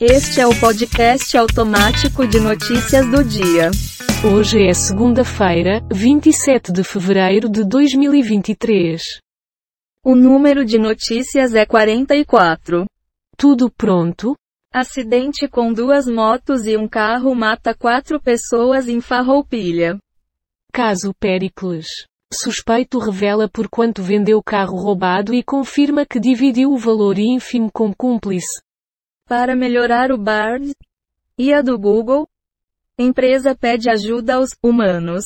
Este é o podcast automático de notícias do dia. Hoje é segunda-feira, 27 de fevereiro de 2023. O número de notícias é 44. Tudo pronto? Acidente com duas motos e um carro mata quatro pessoas em Farroupilha. Caso Pericles. Suspeito revela por quanto vendeu carro roubado e confirma que dividiu o valor ínfimo com cúmplice. Para melhorar o Bard e a do Google, empresa pede ajuda aos humanos.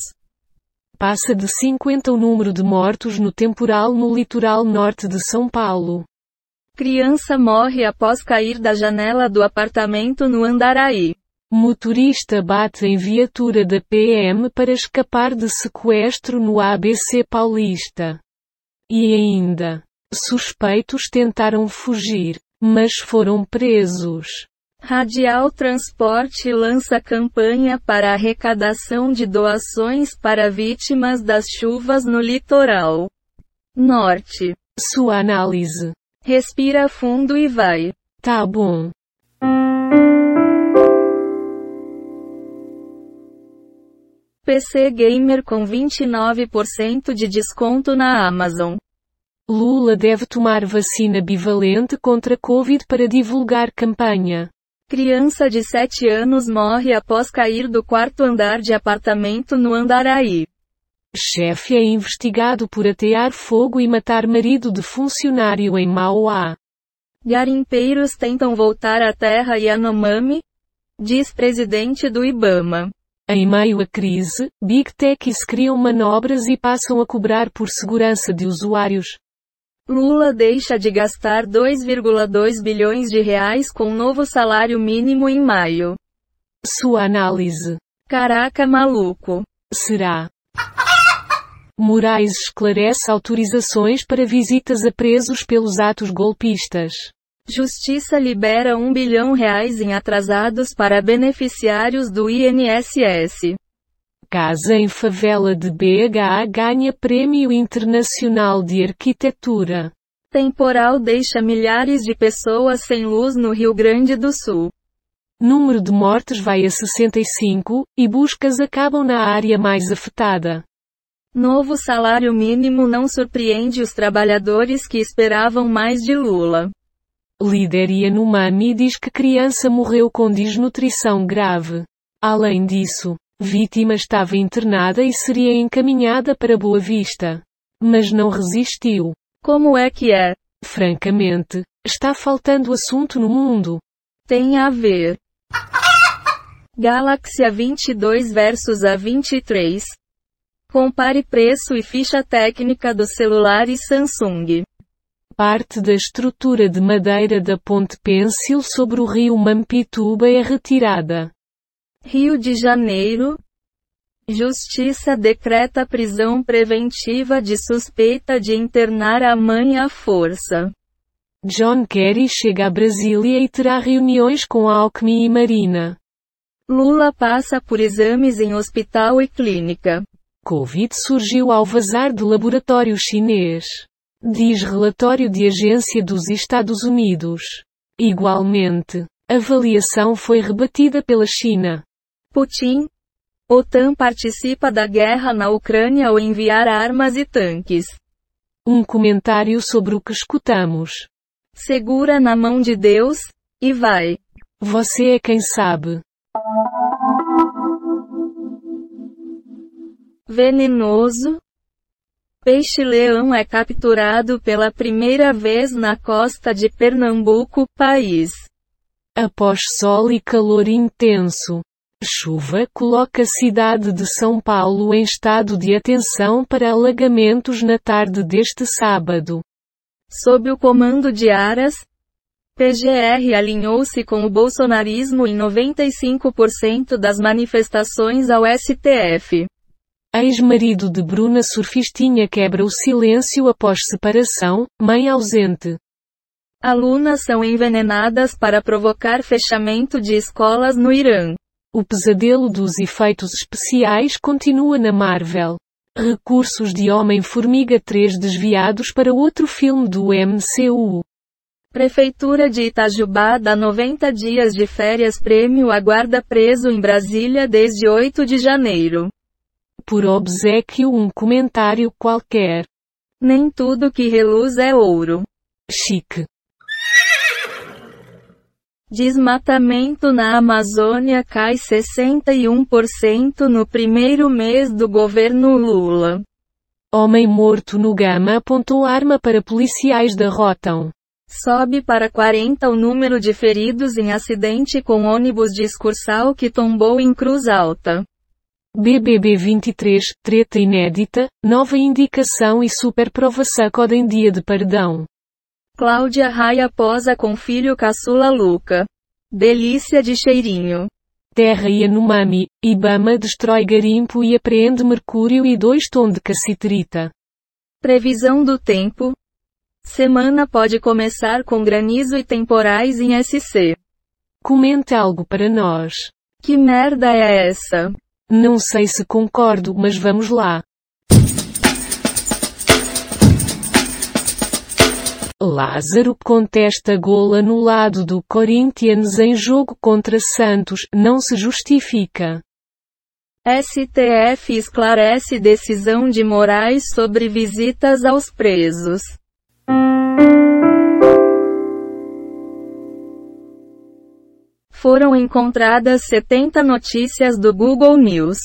Passa de 50 o número de mortos no temporal no litoral norte de São Paulo. Criança morre após cair da janela do apartamento no Andaraí. Motorista bate em viatura da PM para escapar de sequestro no ABC Paulista. E ainda, suspeitos tentaram fugir, mas foram presos. Radial Transporte lança campanha para arrecadação de doações para vítimas das chuvas no litoral norte. Sua análise. Respira fundo e vai. Tá bom. PC Gamer com 29% de desconto na Amazon. Lula deve tomar vacina bivalente contra Covid para divulgar campanha. Criança de 7 anos morre após cair do quarto andar de apartamento no Andaraí. Chefe é investigado por atear fogo e matar marido de funcionário em Mauá. Garimpeiros tentam voltar à terra Yanomami? Diz presidente do Ibama. Em meio à crise, Big Techs criam manobras e passam a cobrar por segurança de usuários. Lula deixa de gastar 2,2 bilhões de reais com novo salário mínimo em maio. Sua análise. Caraca maluco. Será? Moraes esclarece autorizações para visitas a presos pelos atos golpistas. Justiça libera 1 bilhão reais em atrasados para beneficiários do INSS. Casa em favela de BH ganha Prêmio Internacional de Arquitetura. Temporal deixa milhares de pessoas sem luz no Rio Grande do Sul. Número de mortes vai a 65, e buscas acabam na área mais afetada. Novo salário mínimo não surpreende os trabalhadores que esperavam mais de Lula. Líder Yanomami diz que criança morreu com desnutrição grave. Além disso, vítima estava internada e seria encaminhada para Boa Vista. Mas não resistiu. Como é que é? Francamente, está faltando assunto no mundo. Tem a ver. Galaxy A22 versus A23. Compare preço e ficha técnica do celular e Samsung. Parte da estrutura de madeira da ponte Pêncil sobre o rio Mampituba é retirada. Rio de Janeiro. Justiça decreta prisão preventiva de suspeita de internar a mãe à força. John Kerry chega a Brasília e terá reuniões com Alckmin e Marina. Lula passa por exames em hospital e clínica. Covid surgiu ao vazar do laboratório chinês. Diz relatório de agência dos Estados Unidos. Igualmente, avaliação foi rebatida pela China. Putin. OTAN participa da guerra na Ucrânia ao enviar armas e tanques. Um comentário sobre o que escutamos. Segura na mão de Deus, e vai. Você é quem sabe. Venenoso. Peixe-leão é capturado pela primeira vez na costa de Pernambuco, país. Após sol e calor intenso. Chuva coloca a cidade de São Paulo em estado de atenção para alagamentos na tarde deste sábado. Sob o comando de Aras, PGR alinhou-se com o bolsonarismo em 95% das manifestações ao STF. Ex-marido de Bruna Surfistinha quebra o silêncio após separação, mãe ausente. Alunas são envenenadas para provocar fechamento de escolas no Irã. O pesadelo dos efeitos especiais continua na Marvel. Recursos de Homem-Formiga 3 desviados para outro filme do MCU. Prefeitura de Itajubá dá 90 dias de férias prêmio a guarda preso em Brasília desde 8 de janeiro. Por obsequio um comentário qualquer. Nem tudo que reluz é ouro. Chique. Desmatamento na Amazônia cai 61% no primeiro mês do governo Lula. Homem morto no Gama apontou arma para policiais derrotam. Sobe para 40 o número de feridos em acidente com ônibus de excursal que tombou em Cruz Alta. BBB 23, treta inédita, nova indicação e superprova sacodem dia de perdão. Cláudia Raia posa com filho caçula Luca. Delícia de cheirinho. Terra Yanomami, Ibama destrói garimpo e apreende mercúrio e 2 tom de cassiterita. Previsão do tempo. Semana pode começar com granizo e temporais em SC. Comente algo para nós. Que merda é essa? Não sei se concordo, mas vamos lá. Lázaro contesta gol anulado do Corinthians em jogo contra Santos, não se justifica. STF esclarece decisão de Moraes sobre visitas aos presos. Foram encontradas 70 notícias do Google News,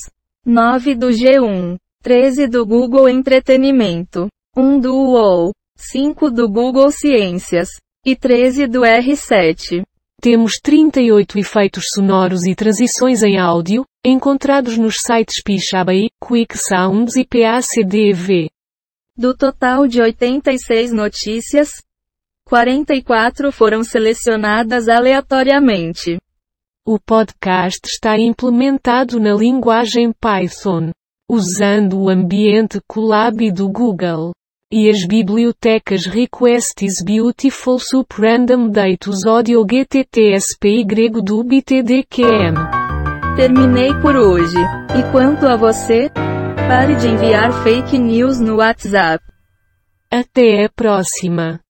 9 do G1, 13 do Google Entretenimento, 1 do UOL, 5 do Google Ciências e 13 do R7. Temos 38 efeitos sonoros e transições em áudio, encontrados nos sites Pixabay, Quick Sounds e PACDV. Do total de 86 notícias, 44 foram selecionadas aleatoriamente. O podcast está implementado na linguagem Python, usando o ambiente Colab do Google e as bibliotecas Request is Beautiful Sup Random Datus Audio GTTSPY do BTDQM. Terminei por hoje. E quanto a você? Pare de enviar fake news no WhatsApp. Até a próxima.